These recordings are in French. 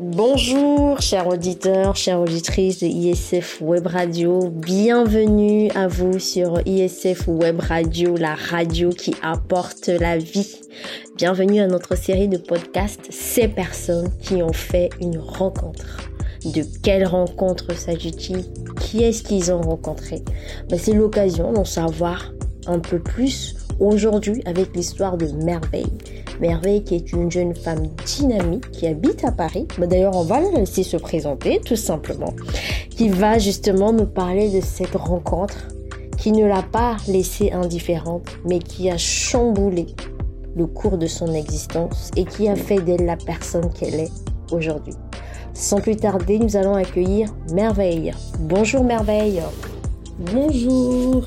Bonjour, chers auditeurs, chères auditrices de ISF Web Radio. Bienvenue à vous sur ISF Web Radio, la radio qui apporte la vie. Bienvenue à notre série de podcasts Ces personnes qui ont fait une rencontre. De quelle rencontre s'agit-il? Qui est-ce qu'ils ont rencontré? Ben, C'est l'occasion d'en savoir un peu plus aujourd'hui avec l'histoire de Merveille. Merveille qui est une jeune femme dynamique qui habite à Paris. Ben, d'ailleurs, on va la laisser se présenter tout simplement. Qui va justement nous parler de cette rencontre qui ne l'a pas laissée indifférente, mais qui a chamboulé le cours de son existence et qui a fait d'elle la personne qu'elle est aujourd'hui. Sans plus tarder, nous allons accueillir Merveille. Bonjour Merveille. Bonjour.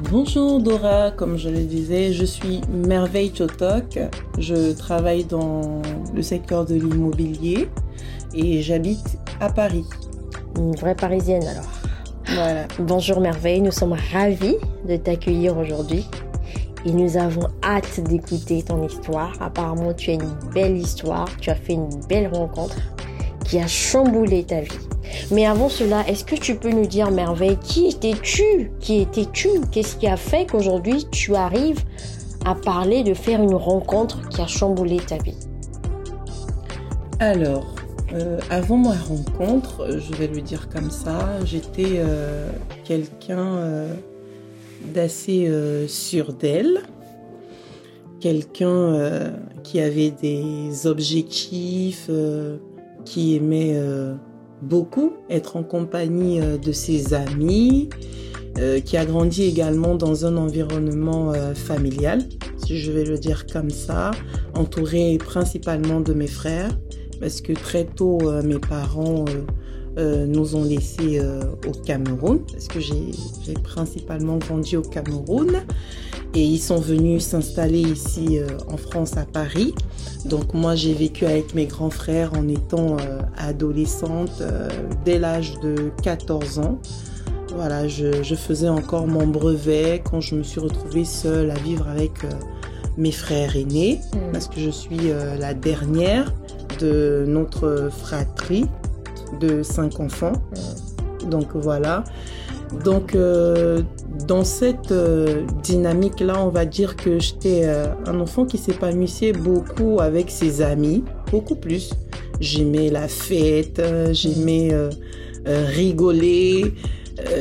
Bonjour Dora, comme je le disais, je suis Merveille Chotok. Je travaille dans le secteur de l'immobilier et j'habite à Paris. Une vraie parisienne alors. Voilà. Bonjour Merveille, nous sommes ravis de t'accueillir aujourd'hui et nous avons hâte d'écouter ton histoire. Apparemment, tu as une belle histoire, tu as fait une belle rencontre qui a chamboulé ta vie. Mais avant cela, est-ce que tu peux nous dire, Merveille, qui étais-tu? Qui étais-tu? Qu'est-ce qui a fait qu'aujourd'hui tu arrives à parler de faire une rencontre qui a chamboulé ta vie? Alors, euh, avant ma rencontre, je vais le dire comme ça, j'étais euh, quelqu'un euh, d'assez sûr d'elle, quelqu'un qui avait des objectifs, qui aimait beaucoup être en compagnie euh, de ses amis, euh, qui a grandi également dans un environnement euh, familial, si je vais le dire comme ça, entouré principalement de mes frères, parce que très tôt mes parents nous ont laissés au Cameroun, parce que j'ai principalement grandi au Cameroun et ils sont venus s'installer ici euh, en France à Paris. Donc moi j'ai vécu avec mes grands frères en étant euh, adolescente euh, dès l'âge de 14 ans. Voilà, je, faisais encore mon brevet quand je me suis retrouvée seule à vivre avec mes frères aînés mm. parce que je suis la dernière de notre fratrie de cinq enfants. Donc voilà. Donc, euh, dans cette euh, dynamique-là, on va dire que j'étais euh, un enfant qui s'épanouissait beaucoup avec ses amis, beaucoup plus. J'aimais la fête, j'aimais rigoler,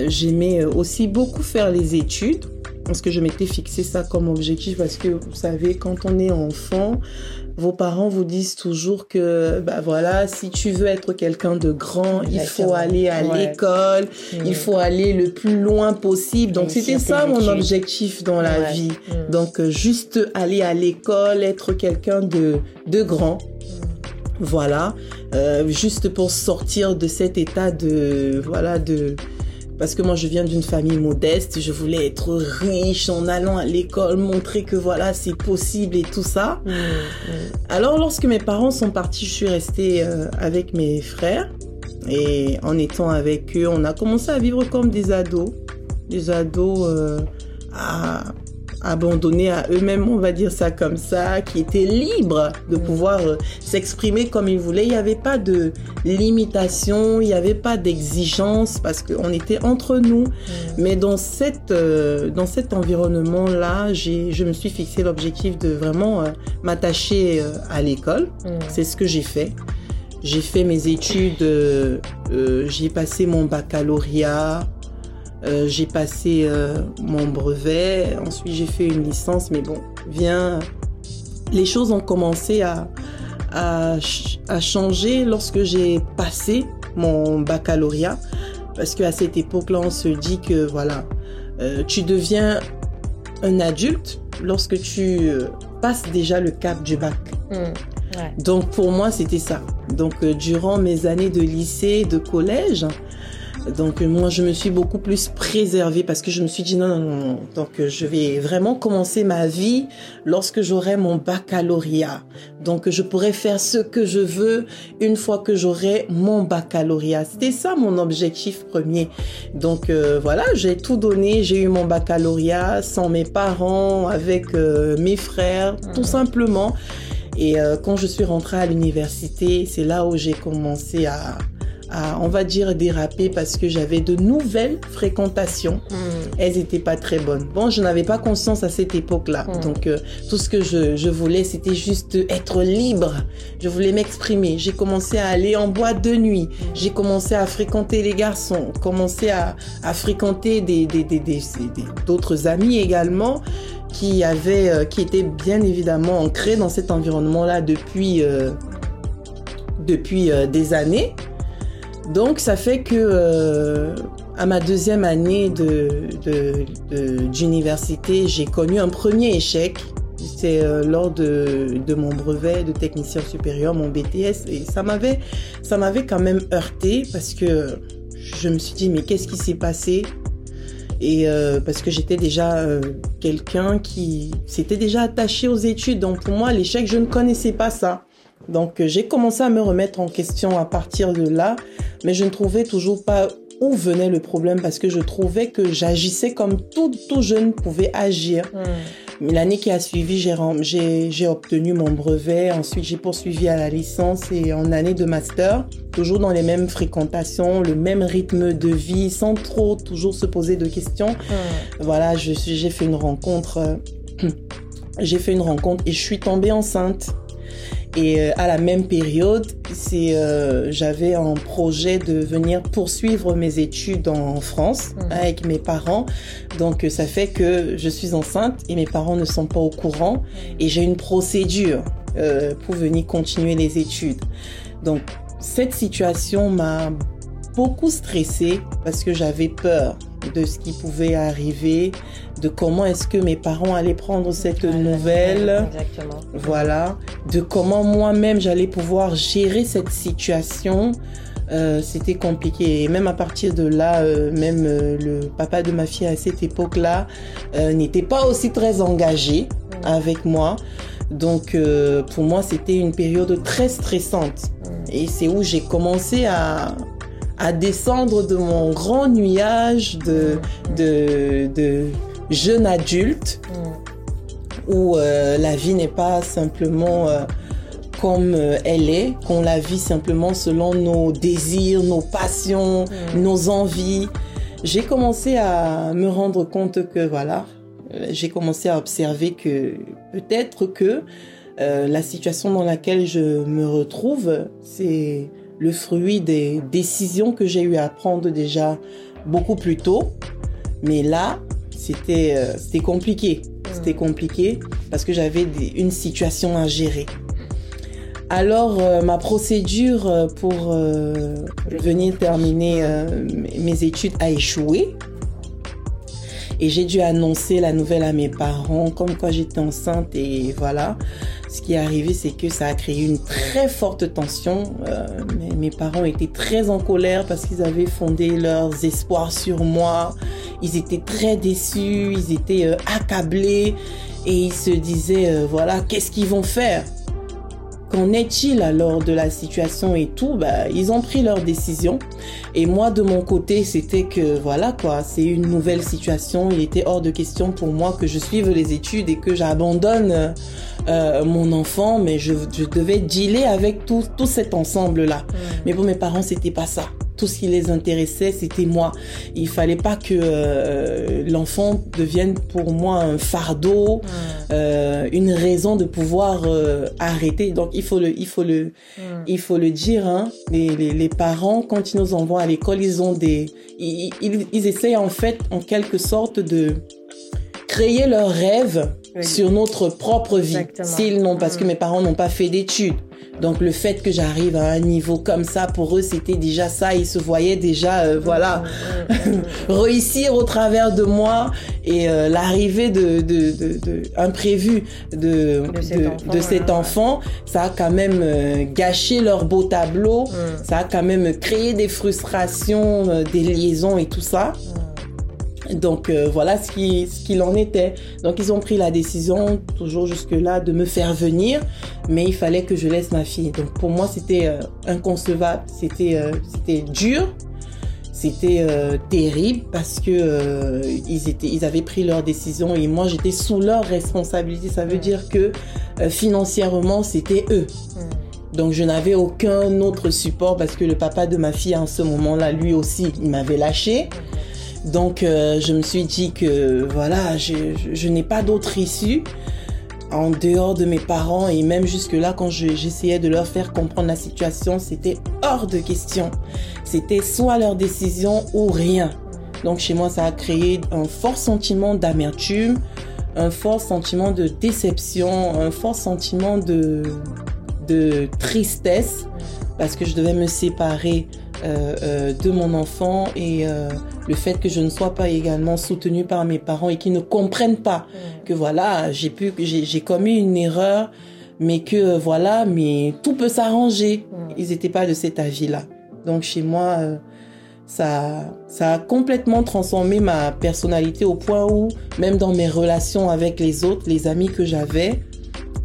j'aimais aussi beaucoup faire les études parce que je m'étais fixé ça comme objectif parce que vous savez quand on est enfant vos parents vous disent toujours que bah voilà si tu veux être quelqu'un de grand il faut aller à l'école il faut aller le plus loin possible. Donc c'était ça mon objectif dans la vie. Mm. donc euh, juste aller à l'école être quelqu'un de de grand. Voilà. Euh, juste pour sortir de cet état de voilà de parce que moi je viens d'une famille modeste, je voulais être riche en allant à l'école, montrer que voilà c'est possible et tout ça. Mmh, mmh. Alors lorsque mes parents sont partis, je suis restée euh, avec mes frères et en étant avec eux, on a commencé à vivre comme des ados, des ados euh, à abandonnés à eux-mêmes, on va dire ça comme ça, qui étaient libres de pouvoir euh, s'exprimer comme ils voulaient. Il n'y avait pas de limitation, il n'y avait pas d'exigence parce qu'on était entre nous. Mais dans, cette, euh, dans cet environnement-là, je me suis fixé l'objectif de vraiment euh, m'attacher à l'école. C'est ce que j'ai fait. J'ai fait mes études, j'ai passé mon baccalauréat, euh, j'ai passé euh, mon brevet, ensuite j'ai fait une licence, mais bon, vient, les choses ont commencé à, à, à changer lorsque j'ai passé mon baccalauréat, parce qu'à cette époque-là, on se dit que voilà, euh, tu deviens un adulte lorsque tu passes déjà le cap du bac. Mmh, Donc pour moi, c'était ça. Donc durant mes années de lycée, de collège, donc moi, je me suis beaucoup plus préservée parce que je me suis dit non, non, non. Donc je vais vraiment commencer ma vie lorsque j'aurai mon baccalauréat. Donc je pourrai faire ce que je veux une fois que j'aurai mon baccalauréat. C'était ça mon objectif premier. Donc euh, voilà, j'ai tout donné. J'ai eu mon baccalauréat sans mes parents, avec euh, mes frères, tout simplement. Et euh, quand je suis rentrée à l'université, c'est là où j'ai commencé à, on va dire, déraper parce que j'avais de nouvelles fréquentations. Hmm. Elles n'étaient pas très bonnes. Bon, je n'avais pas conscience à cette époque-là. Hmm. Donc, euh, tout ce que je, voulais, c'était juste être libre. Je voulais m'exprimer. J'ai commencé à aller en boîte de nuit. J'ai commencé à fréquenter les garçons, commencé à, fréquenter des, d'autres amis également qui avaient, euh, qui étaient bien évidemment ancrés dans cet environnement-là depuis, euh, depuis des années. Donc ça fait que euh, à ma deuxième année de, d'université, j'ai connu un premier échec. C'était euh, lors de, de, mon brevet de technicien supérieur, mon BTS, et ça m'avait, ça m'avait quand même heurté parce que je me suis dit mais qu'est-ce qui s'est passé? Et euh, parce que j'étais déjà quelqu'un qui s'était déjà attaché aux études. Donc pour moi, l'échec, je ne connaissais pas ça. Donc j'ai commencé à me remettre en question à partir de là mais je ne trouvais toujours pas où venait le problème parce que je trouvais que j'agissais comme tout, tout jeune pouvait agir. Hmm. L'année qui a suivi, j'ai obtenu mon brevet. Ensuite, j'ai poursuivi à la licence et en année de master, toujours dans les mêmes fréquentations, le même rythme de vie, sans trop toujours se poser de questions. Hmm. Voilà, j'ai fait une rencontre. j'ai fait une rencontre et je suis tombée enceinte. Et euh, à la même période, c'est euh, j'avais un projet de venir poursuivre mes études en France mhm. avec mes parents. Donc ça fait que je suis enceinte et mes parents ne sont pas au courant mhm. et j'ai une procédure euh, pour venir continuer les études. Donc cette situation m'a beaucoup stressée parce que j'avais peur de ce qui pouvait arriver, de comment est-ce que mes parents allaient prendre cette nouvelle. Exactement. Voilà. De comment moi-même j'allais pouvoir gérer cette situation. Euh, c'était compliqué. Et même à partir de là, euh, même euh, le papa de ma fille à cette époque-là n'était pas aussi très engagé avec moi. Donc pour moi, c'était une période très stressante. Et c'est où j'ai commencé à, à descendre de mon grand nuage de, de, de jeune adulte où euh, la vie n'est pas simplement euh, comme euh, elle est, qu'on la vit simplement selon nos désirs, nos passions, mm. nos envies. J'ai commencé à me rendre compte que voilà, j'ai commencé à observer que peut-être que la situation dans laquelle je me retrouve, c'est le fruit des décisions que j'ai eu à prendre déjà beaucoup plus tôt. Mais là, c'était euh, c'était compliqué. C'était compliqué parce que j'avais une situation à gérer. Alors, euh, ma procédure euh, pour venir terminer mes études a échoué. Et j'ai dû annoncer la nouvelle à mes parents, comme quoi j'étais enceinte et voilà. Ce qui est arrivé, c'est que ça a créé une très forte tension. Euh, mes, parents étaient très en colère parce qu'ils avaient fondé leurs espoirs sur moi. Ils étaient très déçus, ils étaient euh, accablés et ils se disaient, euh, voilà, qu'est-ce qu'ils vont faire? Qu'en est-il alors de la situation et tout? Bah, Ils ont pris leur décision. Et moi, de mon côté, c'était que voilà quoi, c'est une nouvelle situation. Il était hors de question pour moi que je suive les études et que j'abandonne euh, mon enfant. Mais je, devais dealer avec tout, tout cet ensemble-là. Mais pour mes parents, c'était pas ça tout ce qui les intéressait, c'était moi. Il fallait pas que euh, l'enfant devienne pour moi un fardeau, euh, une raison de pouvoir euh, arrêter. Donc il faut le, il faut le, il faut le dire. Hein, les, les, les, parents, quand ils nous envoient à l'école, ils ont des, ils, ils, ils essayent en fait, en quelque sorte, de créer leurs rêves sur notre propre vie. S'ils n'ont, parce que mes parents n'ont pas fait d'études. Donc le fait que j'arrive à un niveau comme ça, pour eux, c'était déjà ça. Ils se voyaient déjà, euh, voilà, réussir au travers de moi et euh, l'arrivée de, de, de, de, imprévu de, de, cet enfant, ça a quand même euh, gâché leur beau tableau. Mm. Ça a quand même créé des frustrations, des liaisons et tout ça. Mm. Donc euh, voilà ce qu'il ce qu'il en était. Donc ils ont pris la décision, toujours jusque-là, de me faire venir, mais il fallait que je laisse ma fille. Donc pour moi c'était euh, inconcevable, c'était euh, c'était dur, c'était euh, terrible parce que euh, ils étaient, ils avaient pris leur décision et moi j'étais sous leur responsabilité. Ça veut dire que euh, financièrement c'était eux. Donc je n'avais aucun autre support parce que le papa de ma fille en ce moment-là, lui aussi, il m'avait lâché. Donc je me suis dit que voilà, je, je n'ai pas d'autre issue en dehors de mes parents et même jusque-là, quand j'essayais de leur faire comprendre la situation, c'était hors de question. C'était soit leur décision ou rien. Donc chez moi, ça a créé un fort sentiment d'amertume, un fort sentiment de déception, un fort sentiment de, de tristesse parce que je devais me séparer euh, euh, de mon enfant et euh, le fait que je ne sois pas également soutenue par mes parents et qu'ils ne comprennent pas que voilà j'ai pu j'ai commis une erreur mais que voilà mais tout peut s'arranger. Ils n'étaient pas de cet avis là donc chez moi ça ça a complètement transformé ma personnalité au point où même dans mes relations avec les autres les amis que j'avais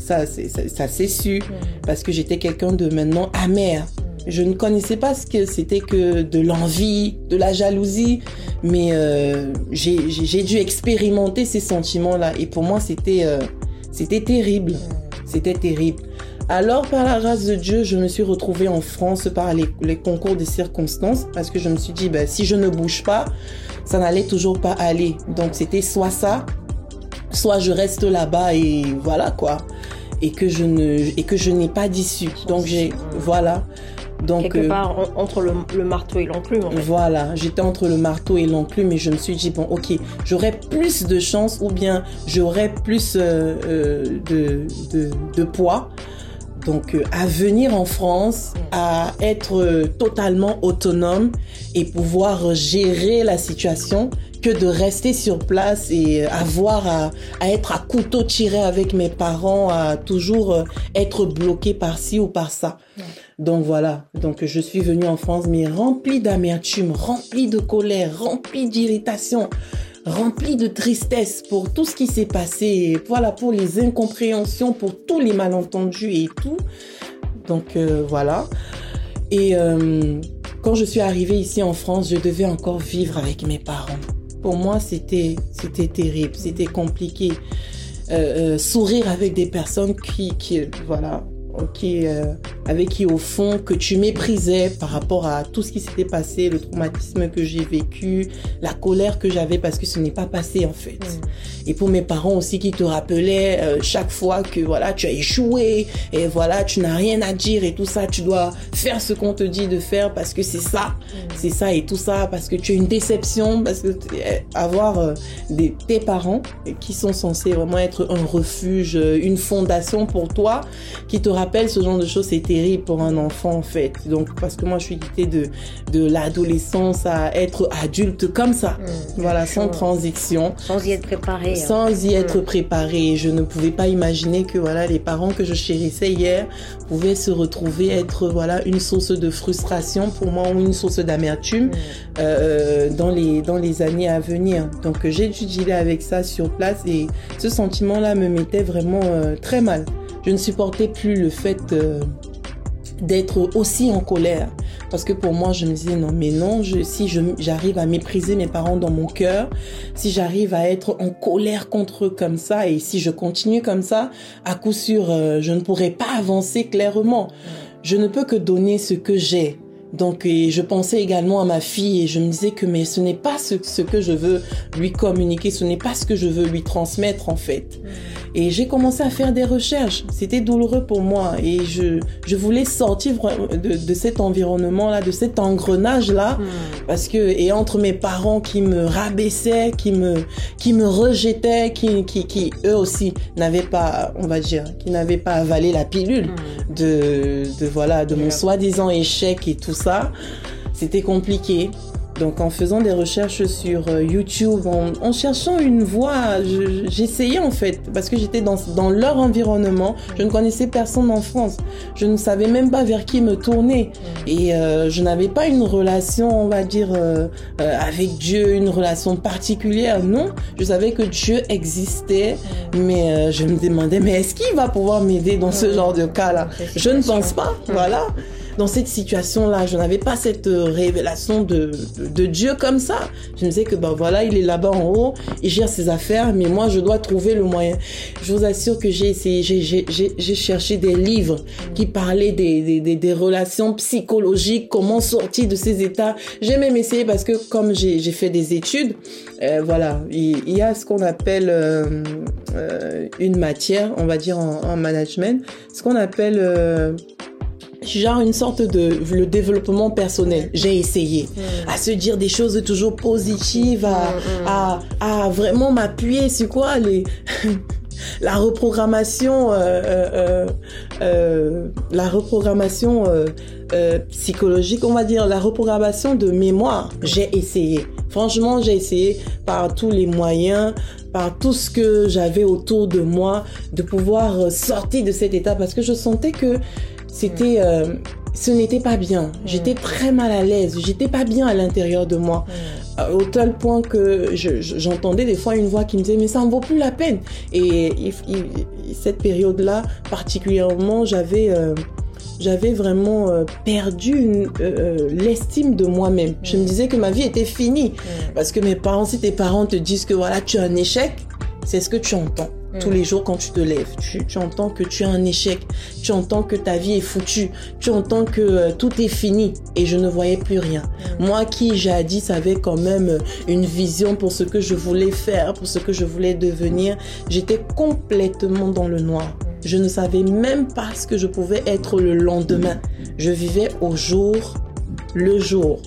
ça ça, s'est su parce que j'étais quelqu'un de maintenant amer je ne connaissais pas ce que c'était que de l'envie, de la jalousie, mais euh, j'ai dû expérimenter ces sentiments-là. Et pour moi, c'était euh, c'était terrible. C'était terrible. Alors, par la grâce de Dieu, je me suis retrouvée en France par les, concours des circonstances parce que je me suis dit, ben, si je ne bouge pas, ça n'allait toujours pas aller. Donc, c'était soit ça, soit je reste là-bas et voilà quoi. Et que je ne, et que je n'ai pas d'issue. Donc, j'ai, voilà. Donc, Quelque euh, part entre le, marteau et l'enclume. En fait. Voilà, j'étais entre le marteau et l'enclume et je me suis dit, bon, ok, j'aurais plus de chance ou bien j'aurais plus euh, euh, de, de, de, poids. Donc, à venir en France, à être totalement autonome et pouvoir gérer la situation que de rester sur place et avoir à, à, être à couteau tiré avec mes parents, à toujours être bloqué par ci ou par ça. Donc voilà, donc je suis venue en France, mais remplie d'amertume, remplie de colère, remplie d'irritation, remplie de tristesse pour tout ce qui s'est passé, voilà, pour les incompréhensions, pour tous les malentendus et tout. Donc euh, voilà. Et euh, quand je suis arrivée ici en France, je devais encore vivre avec mes parents. Pour moi, c'était c'était terrible, c'était compliqué. Euh, sourire avec des personnes qui, qui voilà, qui, euh, avec qui au fond que tu méprisais par rapport à tout ce qui s'était passé, le traumatisme que j'ai vécu, la colère que j'avais parce que ce n'est pas passé en fait. Mm. Et pour mes parents aussi qui te rappelaient euh, chaque fois que voilà tu as échoué et voilà tu n'as rien à dire et tout ça, tu dois faire ce qu'on te dit de faire parce que c'est ça, mm. c'est ça et tout ça parce que tu as une déception parce que eh, avoir euh, des, tes parents qui sont censés vraiment être un refuge, une fondation pour toi qui te rappellent ce genre de choses, c'est terrible pour un enfant en fait. Donc parce que moi je suis quittée de de l'adolescence à être adulte comme ça, mmh, voilà, sans transition, sans y être préparé, hein. sans y être mmh. préparé. Je ne pouvais pas imaginer que voilà les parents que je chérissais hier pouvaient se retrouver être voilà une source de frustration pour moi ou une source d'amertume mmh. euh, dans les dans les années à venir. Donc j'ai dû dealer avec ça sur place et ce sentiment là me mettait vraiment euh, très mal je ne supportais plus le fait euh, d'être aussi en colère. Parce que pour moi, je me disais, non, mais non, je, si j'arrive à mépriser mes parents dans mon cœur, si j'arrive à être en colère contre eux comme ça, et si je continue comme ça, à coup sûr, euh, je ne pourrai pas avancer clairement. Je ne peux que donner ce que j'ai. Donc, et je pensais également à ma fille et je me disais que mais ce n'est pas ce, ce, que je veux lui communiquer, ce n'est pas ce que je veux lui transmettre en fait. Et j'ai commencé à faire des recherches. C'était douloureux pour moi et je, je voulais sortir de, de cet environnement-là, de cet engrenage-là, hmm. parce que et entre mes parents qui me rabaissaient, qui me qui me rejetaient, qui qui, qui eux aussi n'avaient pas, on va dire, qui n'avaient pas avalé la pilule hmm. de de voilà de mon soi-disant échec et tout ça, c'était compliqué. Donc en faisant des recherches sur euh, YouTube, en, cherchant une voie, j'essayais en fait, parce que j'étais dans, dans leur environnement, je ne connaissais personne en France, je ne savais même pas vers qui me tourner, et euh, je n'avais pas une relation, on va dire, euh, avec Dieu, une relation particulière, non, je savais que Dieu existait, mais je me demandais, mais est-ce qu'il va pouvoir m'aider dans ce genre de cas-là? Je ne pense pas, voilà. Dans cette situation-là. Je n'avais pas cette euh, révélation de, de, Dieu comme ça. Je me disais que ben voilà, il est là-bas en haut, il gère ses affaires, mais moi je dois trouver le moyen. Je vous assure que j'ai essayé, j'ai cherché des livres qui parlaient des, des, des, relations psychologiques, comment sortir de ces états. J'ai même essayé parce que comme j'ai fait des études, euh, voilà, il, y a ce qu'on appelle euh, euh, une matière, on va dire en, en management, ce qu'on appelle euh, genre une sorte de le développement personnel. J'ai essayé mm. à se dire des choses toujours positives, à, mm, mm. à, à vraiment m'appuyer sur quoi les la reprogrammation, euh, euh, euh, la reprogrammation psychologique, on va dire, la reprogrammation de mémoire. J'ai essayé. Franchement, j'ai essayé par tous les moyens, par tout ce que j'avais autour de moi, de pouvoir sortir de cet état parce que je sentais que c'était ce n'était pas bien. J'étais très mal à l'aise. J'étais pas bien à l'intérieur de moi. Euh, au tel point que j'entendais des fois une voix qui me disait mais ça en vaut plus la peine. Et cette période-là, particulièrement, j'avais euh, j'avais vraiment euh, perdu l'estime de moi-même. Je me disais que ma vie était finie. Parce que mes parents, si tes parents te disent que voilà, tu as un échec, c'est ce que tu entends. Tous les jours quand tu te lèves, tu, entends que tu as un échec, tu entends que ta vie est foutue, tu entends que euh, tout est fini et je ne voyais plus rien. Moi qui jadis avait quand même euh, une vision pour ce que je voulais faire, pour ce que je voulais devenir, j'étais complètement dans le noir. Je ne savais même pas ce que je pouvais être le lendemain. Je vivais au jour le jour.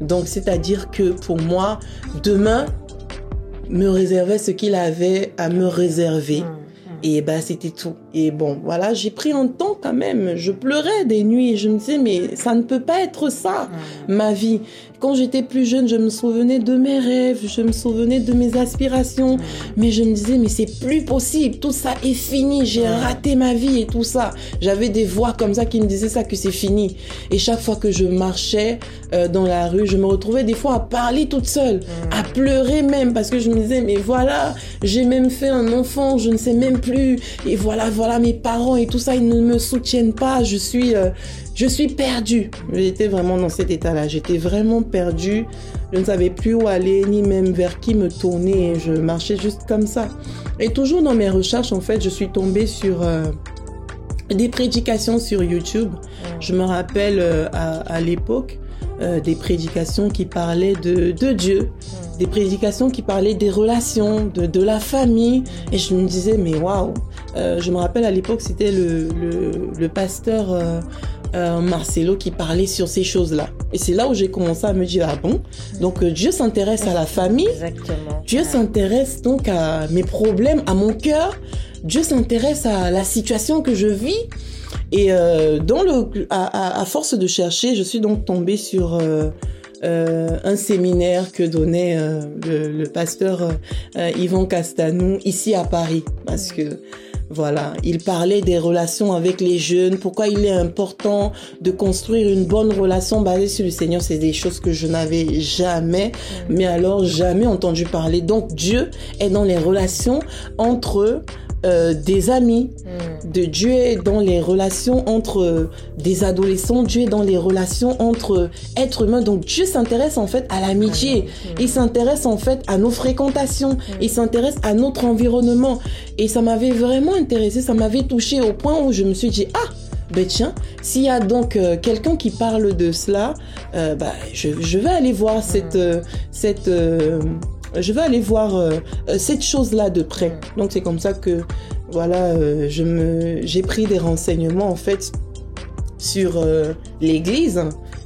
Donc c'est-à-dire que pour moi, demain, me réservait ce qu'il avait à me réserver. Mmh, mmh. Et ben c'était tout. Et bon, voilà, j'ai pris un temps quand même. Je pleurais des nuits. Je me disais, mais ça ne peut pas être ça, mmh. ma vie. Quand j'étais plus jeune, je me souvenais de mes rêves, je me souvenais de mes aspirations, mais je me disais, mais c'est plus possible, tout ça est fini, j'ai raté ma vie et tout ça. J'avais des voix comme ça qui me disaient ça, que c'est fini. Et chaque fois que je marchais euh, dans la rue, je me retrouvais des fois à parler toute seule, à pleurer même, parce que je me disais, mais voilà, j'ai même fait un enfant, je ne sais même plus, et voilà, voilà, mes parents et tout ça, ils ne me soutiennent pas, je suis... Euh, je suis perdue. J'étais vraiment dans cet état-là. J'étais vraiment perdue. Je ne savais plus où aller, ni même vers qui me tourner. Je marchais juste comme ça. Et toujours dans mes recherches, en fait, je suis tombée sur euh, des prédications sur YouTube. Je me rappelle euh, à, l'époque euh, des prédications qui parlaient de, Dieu, des prédications qui parlaient des relations, de, de la famille. Et je me disais, mais waouh! je me rappelle à l'époque, c'était le, le, le, pasteur euh, Marcelo qui parlait sur ces choses-là. Et c'est là où j'ai commencé à me dire, ah bon, donc euh, Dieu s'intéresse à la famille, Exactement. Dieu s'intéresse donc à mes problèmes, à mon cœur, Dieu s'intéresse à la situation que je vis. Et euh, dans le, à, à, force de chercher, je suis donc tombée sur euh, euh un séminaire que donnait le, le, pasteur Yvan Castanou ici à Paris, parce que voilà, il parlait des relations avec les jeunes, pourquoi il est important de construire une bonne relation basée sur le Seigneur. C'est des choses que je n'avais jamais, mais alors jamais entendu parler. Donc Dieu est dans les relations entre euh, des amis, hmm. de Dieu est dans les relations entre euh, des adolescents, Dieu est dans les relations entre êtres humains. Donc Dieu s'intéresse en fait à l'amitié, hmm. il s'intéresse en fait à nos fréquentations, hmm. il s'intéresse à notre environnement. Et ça m'avait vraiment intéressé, ça m'avait touché au point où je me suis dit, ah, ben tiens, s'il y a donc euh, quelqu'un qui parle de cela, bah, je, je, vais aller voir cette, cette je vais aller voir euh, euh, cette chose-là de près. Donc c'est comme ça que voilà, euh, je me j'ai pris des renseignements en fait sur l'église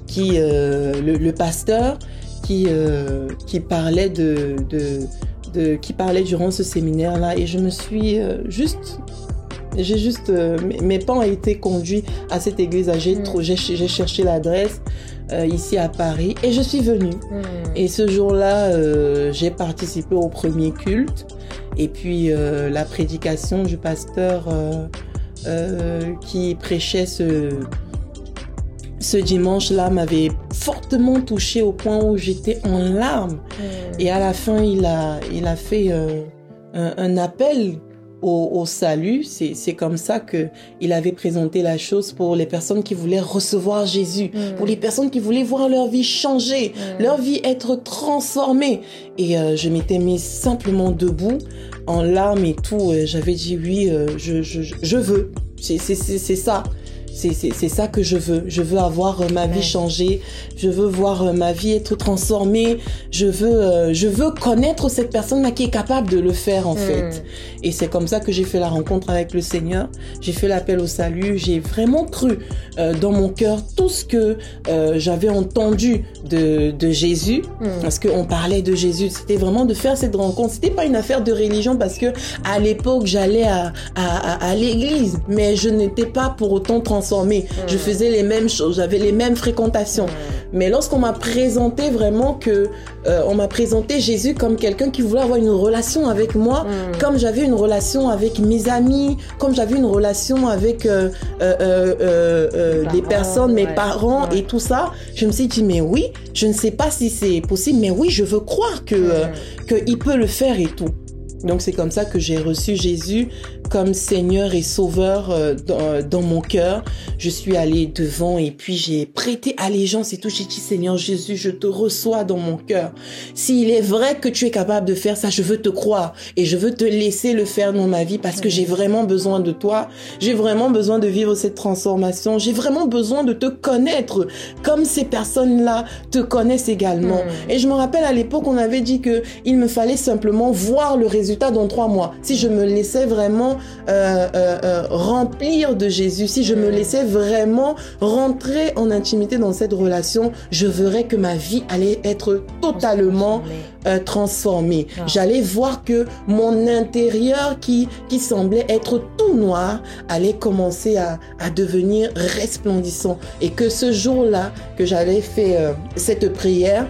qui le, pasteur qui qui parlait de, de, de qui parlait durant ce séminaire là et je me suis juste j'ai juste mes pas ont été conduits à cette église j'ai mm. j'ai cherché l'adresse euh, ici à Paris et je suis venue. Hmm. Et ce jour-là, euh, j'ai participé au premier culte et puis euh, la prédication du pasteur qui prêchait ce, ce dimanche-là m'avait fortement touché au point où j'étais en larmes. Hmm. Et à la fin, il a, il a fait un, un appel au, salut, c'est comme ça que il avait présenté la chose pour les personnes qui voulaient recevoir Jésus, mm. pour les personnes qui voulaient voir leur vie changer, mm. leur vie être transformée. Et euh, je m'étais mis simplement debout, en larmes et tout. J'avais dit oui, euh, je, je, je veux. C'est ça. C'est ça que je veux. Je veux avoir euh, ma vie changée. Je veux voir euh, ma vie être transformée. Je veux, euh, je veux connaître cette personne-là qui est capable de le faire, en fait. Hmm. Et c'est comme ça que j'ai fait la rencontre avec le Seigneur. J'ai fait l'appel au salut. J'ai vraiment cru dans mon cœur tout ce que j'avais entendu de, de Jésus. Hmm. Parce qu'on parlait de Jésus. C'était vraiment de faire cette rencontre. C'était pas une affaire de religion parce que à l'époque, j'allais à, à, à, l'église. Mais je n'étais pas pour autant transformée je faisais les mêmes choses, j'avais les mêmes fréquentations. Mais lorsqu'on m'a présenté vraiment que, euh, on m'a présenté Jésus comme quelqu'un qui voulait avoir une relation avec moi, comme j'avais une relation avec mes amis, comme j'avais une relation avec euh, euh, les personnes, mes parents et tout ça, je me suis dit mais oui, je ne sais pas si c'est possible, mais oui, je veux croire que qu'il peut le faire et tout. Donc c'est comme ça que j'ai reçu Jésus comme Seigneur et Sauveur euh, euh, dans, mon cœur. Je suis allée devant et puis j'ai prêté allégeance et tout. J'ai dit Seigneur Jésus, je te reçois dans mon cœur. S'il est vrai que tu es capable de faire ça, je veux te croire et je veux te laisser le faire dans ma vie parce que j'ai vraiment besoin de toi. J'ai vraiment besoin de vivre cette transformation. J'ai vraiment besoin de te connaître comme ces personnes-là te connaissent également. Hmm. Et je me rappelle à l'époque, on avait dit que il me fallait simplement voir le résultat dans trois mois. Si je me laissais vraiment euh, euh, euh, remplir de Jésus, si je me laissais vraiment rentrer en intimité dans cette relation, je verrais que ma vie allait être totalement transformée. Ah. J'allais voir que mon intérieur qui, qui semblait être tout noir allait commencer à, à devenir resplendissant. Et que ce jour-là que j'allais faire cette prière,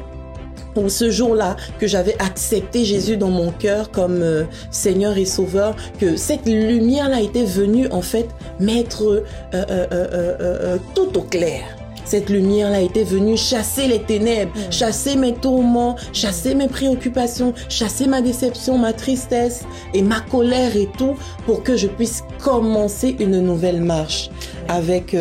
pour ce jour-là que j'avais accepté Jésus dans mon cœur comme euh, Seigneur et Sauveur, que cette lumière-là était venue en fait mettre euh, euh, tout au clair. Cette lumière-là était venue chasser les ténèbres, mm. chasser mes tourments, chasser mes préoccupations, chasser ma déception, ma tristesse et ma colère et tout pour que je puisse commencer une nouvelle marche avec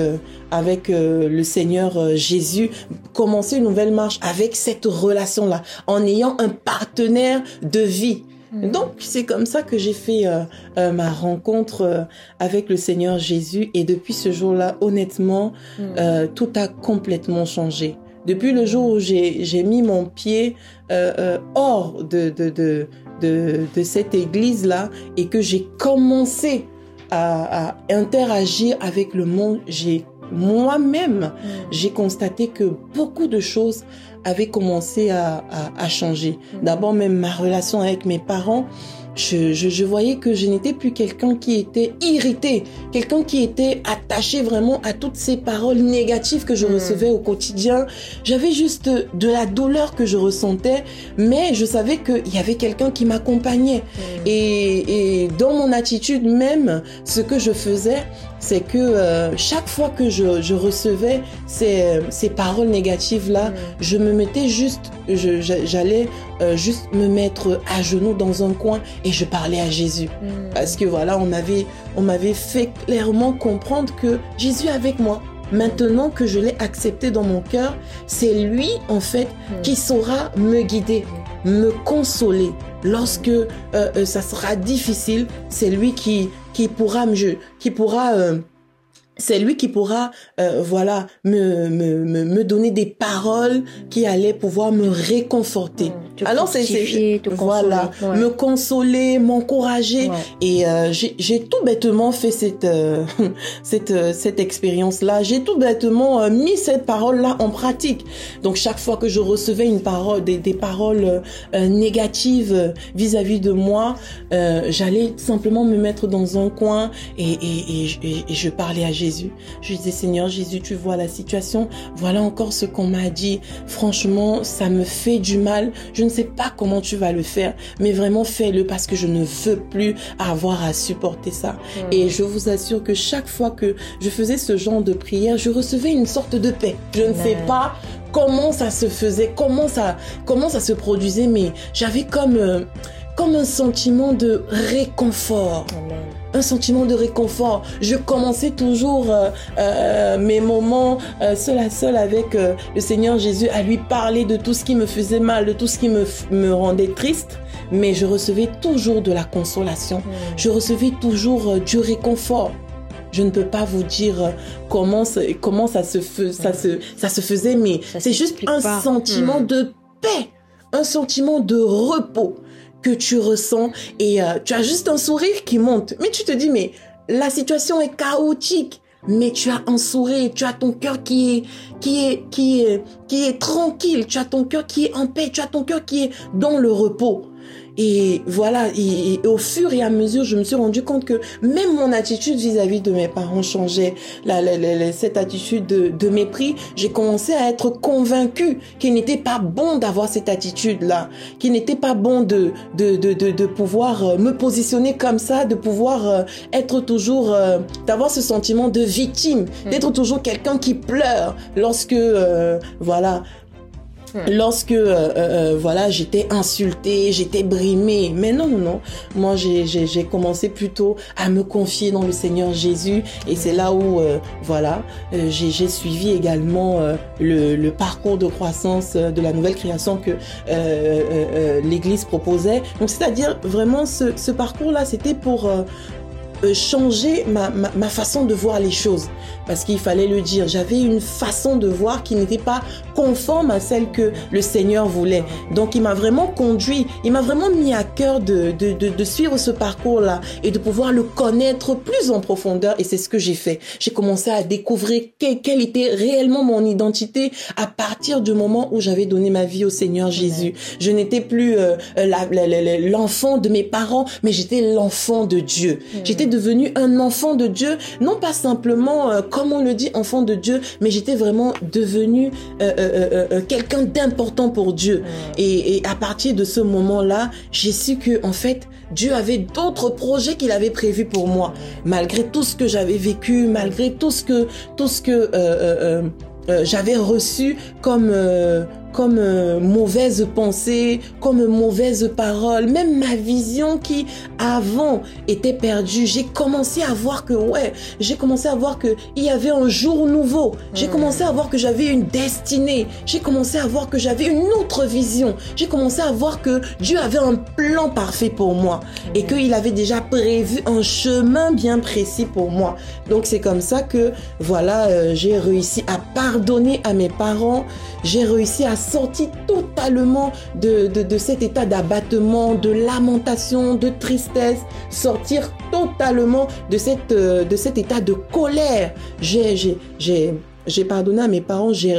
avec euh, le Seigneur euh, Jésus, commencer une nouvelle marche avec cette relation-là, en ayant un partenaire de vie. Mm. Donc c'est comme ça que j'ai fait euh, ma rencontre avec le Seigneur Jésus et depuis ce jour-là, honnêtement, mm. tout a complètement changé. Depuis le jour où j'ai mis mon pied hors de, de, de, de, cette église-là et que j'ai commencé à, à, interagir avec le monde, j'ai moi-même, mm. j'ai constaté que beaucoup de choses avaient commencé à, changer. Mm. D'abord, même ma relation avec mes parents, je, je, voyais que je n'étais plus quelqu'un qui était irrité, quelqu'un qui était attaché vraiment à toutes ces paroles négatives que je mm. recevais au quotidien. J'avais juste de la douleur que je ressentais, mais je savais qu'il y avait quelqu'un qui m'accompagnait. Et, et dans mon attitude même, ce que je faisais, c'est que euh, chaque fois que je, je recevais ces, ces paroles négatives-là, mm. je me mettais juste, j'allais euh, juste me mettre à genoux dans un coin et je parlais à Jésus. Mm. Parce que voilà, on m'avait, on m'avait fait clairement comprendre que Jésus est avec moi. Maintenant que je l'ai accepté dans mon cœur, c'est lui en fait mm. qui saura me guider, me consoler. Lorsque euh, ça sera difficile, c'est lui qui qui pourra me, qui pourra euh, c'est lui qui pourra euh, voilà me, me, me, donner des paroles qui allaient pouvoir me réconforter. Mmh, Alors c'est voilà me consoler, m'encourager et euh, j'ai tout bêtement fait cette euh, cette euh, cette expérience là. J'ai tout bêtement mis cette parole là en pratique. Donc chaque fois que je recevais une parole des, des paroles négatives vis-à-vis de moi, j'allais simplement me mettre dans un coin et et, et, et je parlais à Jésus Jésus. Je disais, Seigneur Jésus, tu vois la situation. Voilà encore ce qu'on m'a dit. Franchement, ça me fait du mal. Je ne sais pas comment tu vas le faire, mais vraiment fais-le parce que je ne veux plus avoir à supporter ça. Hmm. Et je vous assure que chaque fois que je faisais ce genre de prière, je recevais une sorte de paix. Je ne sais pas comment ça se faisait, comment ça, comment ça se produisait, mais j'avais comme, euh, comme un sentiment de réconfort. Un sentiment de réconfort. Je commençais toujours euh, euh, mes moments euh, seul à seul avec le Seigneur Jésus à lui parler de tout ce qui me faisait mal, de tout ce qui me, me rendait triste mais je recevais toujours de la consolation. Je recevais toujours du réconfort. Je ne peux pas vous dire comment, comment ça, se, ça, se, ça se faisait, mais c'est juste un sentiment mm. de paix, un sentiment de repos que tu ressens et euh, tu as juste un sourire qui monte. Mais tu te dis, mais la situation est chaotique. Mais tu as un sourire, tu as ton cœur qui est, qui est, qui est, qui est tranquille, tu as ton cœur qui est en paix, tu as ton cœur qui est dans le repos. Et voilà, et, au fur et à mesure, je me suis rendu compte que même mon attitude vis-à-vis de mes parents changeait. La, cette attitude de, mépris, j'ai commencé à être convaincue qu'il n'était pas bon d'avoir cette attitude-là, qu'il n'était pas bon de, de, de, de, pouvoir euh, me positionner comme ça, de pouvoir euh, être toujours, euh, d'avoir ce sentiment de victime, mm. d'être toujours quelqu'un qui pleure lorsque, voilà, Hmm. Lorsque euh, euh, euh, voilà j'étais insultée, j'étais brimée. Mais non non non, moi j'ai commencé plutôt à me confier dans le Seigneur Jésus et c'est là où voilà j'ai suivi également le, le parcours de croissance de la nouvelle création que l'Église proposait. Donc c'est-à-dire vraiment ce, ce parcours là c'était pour changer ma, ma, ma, façon de voir les choses. Parce qu'il fallait le dire, j'avais une façon de voir qui n'était pas conforme à celle que le Seigneur voulait. Donc il m'a vraiment conduit, il m'a vraiment mis à cœur de, de, de, de suivre ce parcours-là et de pouvoir le connaître plus en profondeur. Et c'est ce que j'ai fait. J'ai commencé à découvrir quelle était réellement mon identité à partir du moment où j'avais donné ma vie au Seigneur Jésus. Je n'étais plus euh, l'enfant de mes parents, mais j'étais l'enfant de Dieu. J'étais devenu un enfant de Dieu, non pas simplement euh, comme on le dit enfant de Dieu, mais j'étais vraiment devenu euh, euh, quelqu'un d'important pour Dieu. Et, et, à partir de ce moment-là, j'ai su que en fait Dieu avait d'autres projets qu'il avait prévus pour moi, malgré tout ce que j'avais vécu, malgré tout ce que tout ce que j'avais reçu comme comme euh, mauvaise pensée, comme mauvaise parole, même ma vision qui avant était perdue. J'ai commencé à voir que ouais, j'ai commencé à voir que il y avait un jour nouveau. J'ai hmm. commencé à voir que j'avais une destinée. J'ai commencé à voir que j'avais une autre vision. J'ai commencé à voir que Dieu avait un plan parfait pour moi et hmm. qu'il avait déjà prévu un chemin bien précis pour moi. Donc c'est comme ça que voilà, euh, j'ai réussi à pardonner à mes parents. J'ai réussi à sorti totalement de, de, cet état d'abattement, de lamentation, de tristesse, sortir totalement de, cette, euh, de cet état de colère. J'ai, j'ai, j'ai, j'ai pardonné à mes parents, j'ai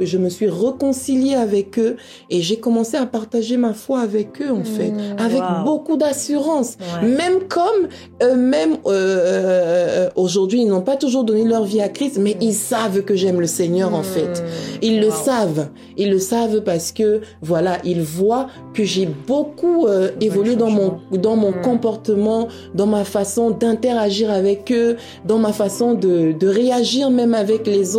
je me suis réconciliée avec eux et j'ai commencé à partager ma foi avec eux en fait, mmh, avec beaucoup d'assurance. Même comme eux même euh, euh, aujourd'hui ils n'ont pas toujours donné leur vie à Christ, mais ils savent que j'aime le Seigneur en fait. Mmh. Ils le savent, ils le savent parce que voilà ils voient que j'ai beaucoup euh, évolué dans mon dans mon mmh. comportement, dans ma façon d'interagir avec eux, dans ma façon de de réagir même avec les autres.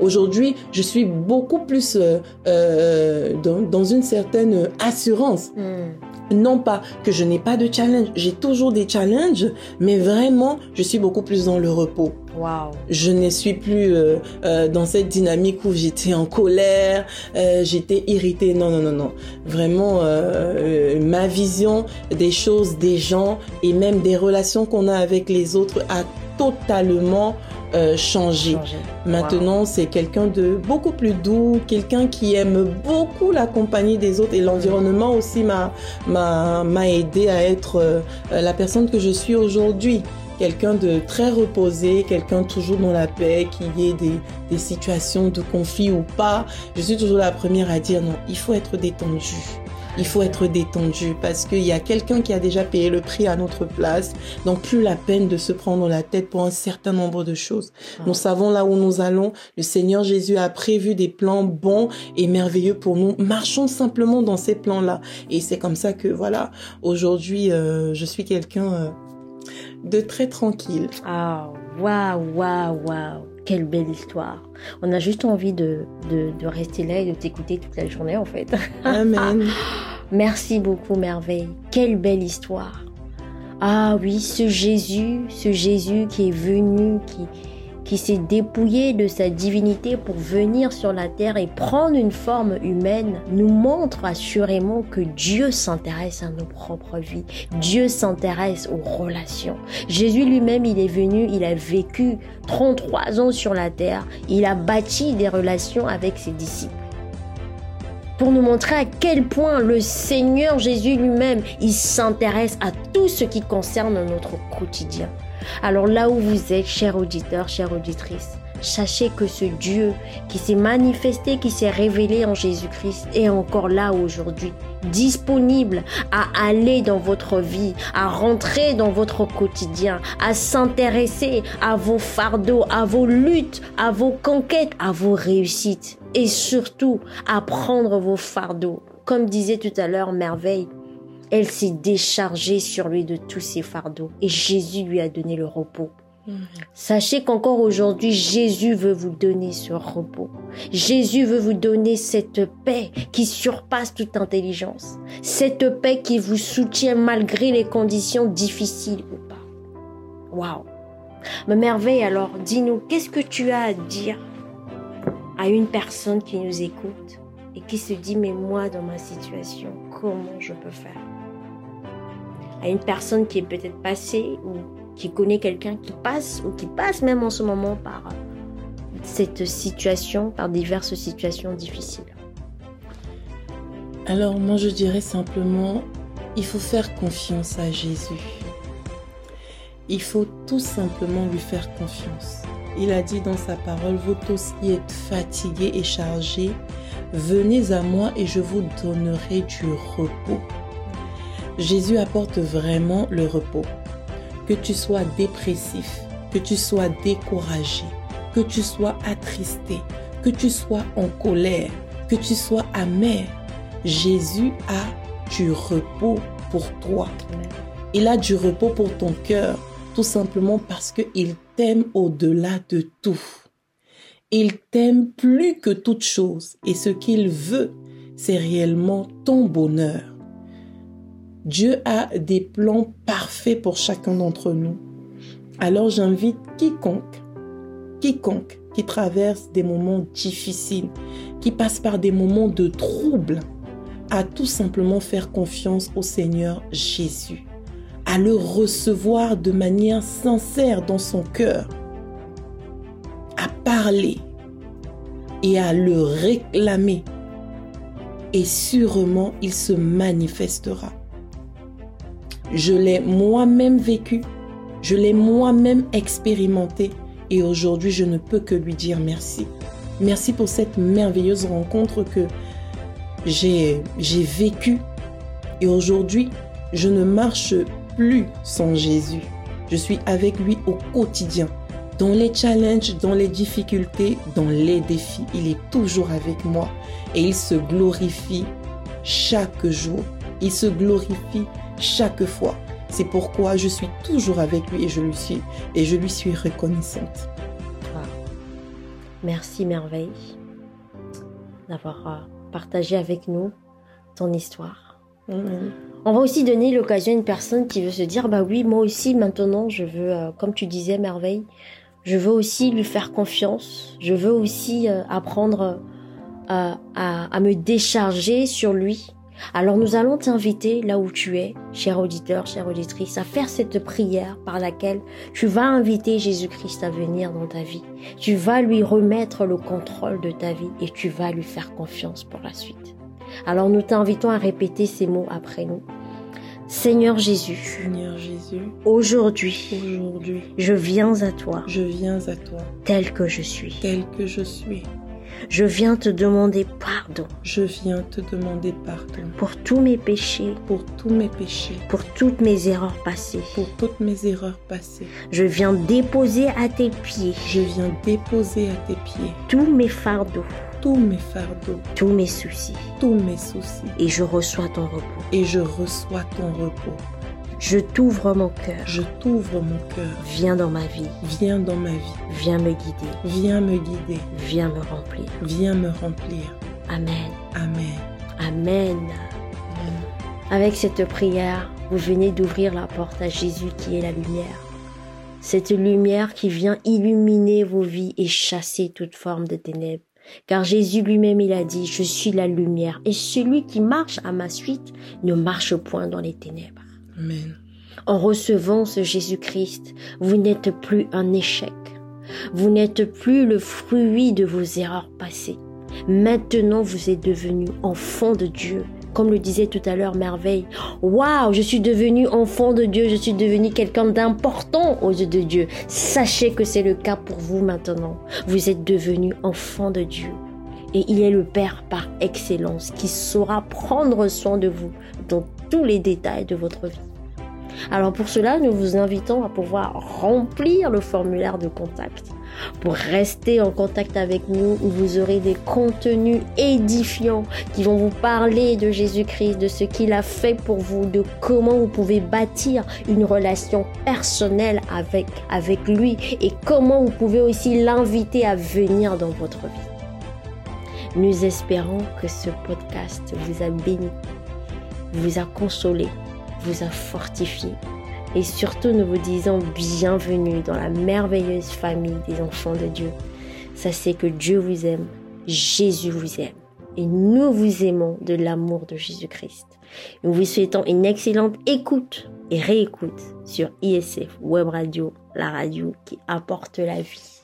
Aujourd'hui, je suis beaucoup plus euh, euh, dans, une certaine assurance. Hmm. Non pas que je n'ai pas de challenge, j'ai toujours des challenges, mais vraiment, je suis beaucoup plus dans le repos. Wow. Je ne suis plus euh, dans cette dynamique où j'étais en colère, j'étais irritée. Non, non, non, non. Vraiment, ma vision des choses, des gens et même des relations qu'on a avec les autres a totalement euh, changé. Maintenant, c'est quelqu'un de beaucoup plus doux, quelqu'un qui aime beaucoup la compagnie des autres et l'environnement aussi m'a m'a aidé à être euh, la personne que je suis aujourd'hui. Quelqu'un de très reposé, quelqu'un toujours dans la paix, qui ait des, des situations de conflit ou pas. Je suis toujours la première à dire non, il faut être détendu il faut être détendu parce qu'il y a quelqu'un qui a déjà payé le prix à notre place. Donc plus la peine de se prendre la tête pour un certain nombre de choses. Ah. Nous savons là où nous allons. Le Seigneur Jésus a prévu des plans bons et merveilleux pour nous. Marchons simplement dans ces plans-là. Et c'est comme ça que voilà, aujourd'hui, euh, je suis quelqu'un euh, de très tranquille. Ah, waouh, waouh, waouh. Quelle belle histoire. On a juste envie de, de, rester là et de t'écouter toute la journée en fait. Amen. Merci beaucoup, merveille. Quelle belle histoire. Ah oui, ce Jésus, ce Jésus qui est venu, qui, s'est dépouillé de sa divinité pour venir sur la terre et prendre une forme humaine, nous montre assurément que Dieu s'intéresse à nos propres vies. Dieu s'intéresse aux relations. Jésus lui-même, il est venu, il a vécu 33 ans sur la terre, il a bâti des relations avec ses disciples pour nous montrer à quel point le Seigneur Jésus lui-même, il s'intéresse à tout ce qui concerne notre quotidien. Alors là où vous êtes, chers auditeurs, chères auditrices, sachez que ce Dieu qui s'est manifesté, qui s'est révélé en Jésus-Christ est encore là aujourd'hui, disponible à aller dans votre vie, à rentrer dans votre quotidien, à s'intéresser à vos fardeaux, à vos luttes, à vos conquêtes, à vos réussites et surtout à prendre vos fardeaux. Comme disait tout à l'heure Merveille, elle s'est déchargée sur lui de tous ses fardeaux et Jésus lui a donné le repos. Sachez qu'encore aujourd'hui, Jésus veut vous donner ce repos. Jésus veut vous donner cette paix qui surpasse toute intelligence. Cette paix qui vous soutient malgré les conditions difficiles ou pas. Waouh. Ma merveille, alors, dis-nous, qu'est-ce que tu as à dire à une personne qui nous écoute et qui se dit, mais moi, dans ma situation, comment je peux faire? À une personne qui est peut-être passée ou qui connaît quelqu'un qui passe ou qui passe même en ce moment par cette situation, par diverses situations difficiles. Alors moi je dirais simplement, il faut faire confiance à Jésus. Il faut tout simplement lui faire confiance. Il a dit dans sa parole, vous tous qui êtes fatigués et chargés, venez à moi et je vous donnerai du repos. Jésus apporte vraiment le repos. Que tu sois dépressif, que tu sois découragé, que tu sois attristé, que tu sois en colère, que tu sois amer, Jésus a du repos pour toi. Il a du repos pour ton cœur tout simplement parce qu'il t'aime au-delà de tout. Il t'aime plus que toute chose et ce qu'il veut, c'est réellement ton bonheur. Dieu a des plans parfaits pour chacun d'entre nous. Alors j'invite quiconque, quiconque qui traverse des moments difficiles, qui passe par des moments de trouble, à tout simplement faire confiance au Seigneur Jésus à le recevoir de manière sincère dans son cœur, à parler et à le réclamer. Et sûrement, il se manifestera. Je l'ai moi-même vécu, je l'ai moi-même expérimenté et aujourd'hui, je ne peux que lui dire merci. Merci pour cette merveilleuse rencontre que j'ai vécue. Et aujourd'hui, je ne marche sans Jésus. Je suis avec lui au quotidien. Dans les challenges, dans les difficultés, dans les défis, il est toujours avec moi et il se glorifie chaque jour. Il se glorifie chaque fois. C'est pourquoi je suis toujours avec lui et je lui suis, et je lui suis reconnaissante. Merci Merveille d'avoir euh, partagé avec nous ton histoire. On va aussi donner l'occasion à une personne qui veut se dire, bah oui, moi aussi maintenant, je veux, euh, comme tu disais, merveille, je veux aussi lui faire confiance, je veux aussi euh, apprendre euh, à, me décharger sur lui. Alors nous allons t'inviter là où tu es, cher auditeur, chère auditrice, à faire cette prière par laquelle tu vas inviter Jésus-Christ à venir dans ta vie. Tu vas lui remettre le contrôle de ta vie et tu vas lui faire confiance pour la suite. Alors nous t'invitons à répéter ces mots après nous. Seigneur Jésus, Seigneur Jésus, aujourd'hui, aujourd'hui, je viens à toi, je viens à toi, tel que je suis, tel que je suis. Je viens te demander pardon. Je viens te demander pardon. Pour tous mes péchés. Pour tous mes péchés. Pour toutes mes erreurs passées. Pour toutes mes erreurs passées. Je viens déposer à tes pieds. Je viens déposer à tes pieds. Tous mes fardeaux tous mes fardeaux, tous mes soucis, tous mes soucis. Et je reçois ton repos. Et je reçois ton repos. Je t'ouvre mon cœur. Je t'ouvre mon cœur. Viens dans ma vie. Viens dans ma vie. Viens me guider. Viens me guider. Viens me remplir. Viens me remplir. Amen. Amen. Amen. Avec cette prière, vous venez d'ouvrir la porte à Jésus qui est la lumière. Cette lumière qui vient illuminer vos vies et chasser toute forme de ténèbres. Car Jésus lui-même, il a dit, je suis la lumière, et celui qui marche à ma suite ne marche point dans les ténèbres. Amen. En recevant ce Jésus-Christ, vous n'êtes plus un échec. Vous n'êtes plus le fruit de vos erreurs passées. Maintenant, vous êtes devenu enfant de Dieu. Comme le disait tout à l'heure Merveille, waouh, je suis devenu enfant de Dieu, je suis devenu quelqu'un d'important aux yeux de Dieu. Sachez que c'est le cas pour vous maintenant. Vous êtes devenu enfant de Dieu. Et il est le Père par excellence qui saura prendre soin de vous dans tous les détails de votre vie. Alors pour cela, nous vous invitons à pouvoir remplir le formulaire de contact. Pour rester en contact avec nous, où vous aurez des contenus édifiants qui vont vous parler de Jésus-Christ, de ce qu'il a fait pour vous, de comment vous pouvez bâtir une relation personnelle avec, avec lui et comment vous pouvez aussi l'inviter à venir dans votre vie. Nous espérons que ce podcast vous a béni, vous a consolé vous a fortifié. Et surtout, nous vous disons bienvenue dans la merveilleuse famille des enfants de Dieu. Sachez que Dieu vous aime, Jésus vous aime. Et nous vous aimons de l'amour de Jésus-Christ. Nous vous souhaitons une excellente écoute et réécoute sur ISF Web Radio, la radio qui apporte la vie.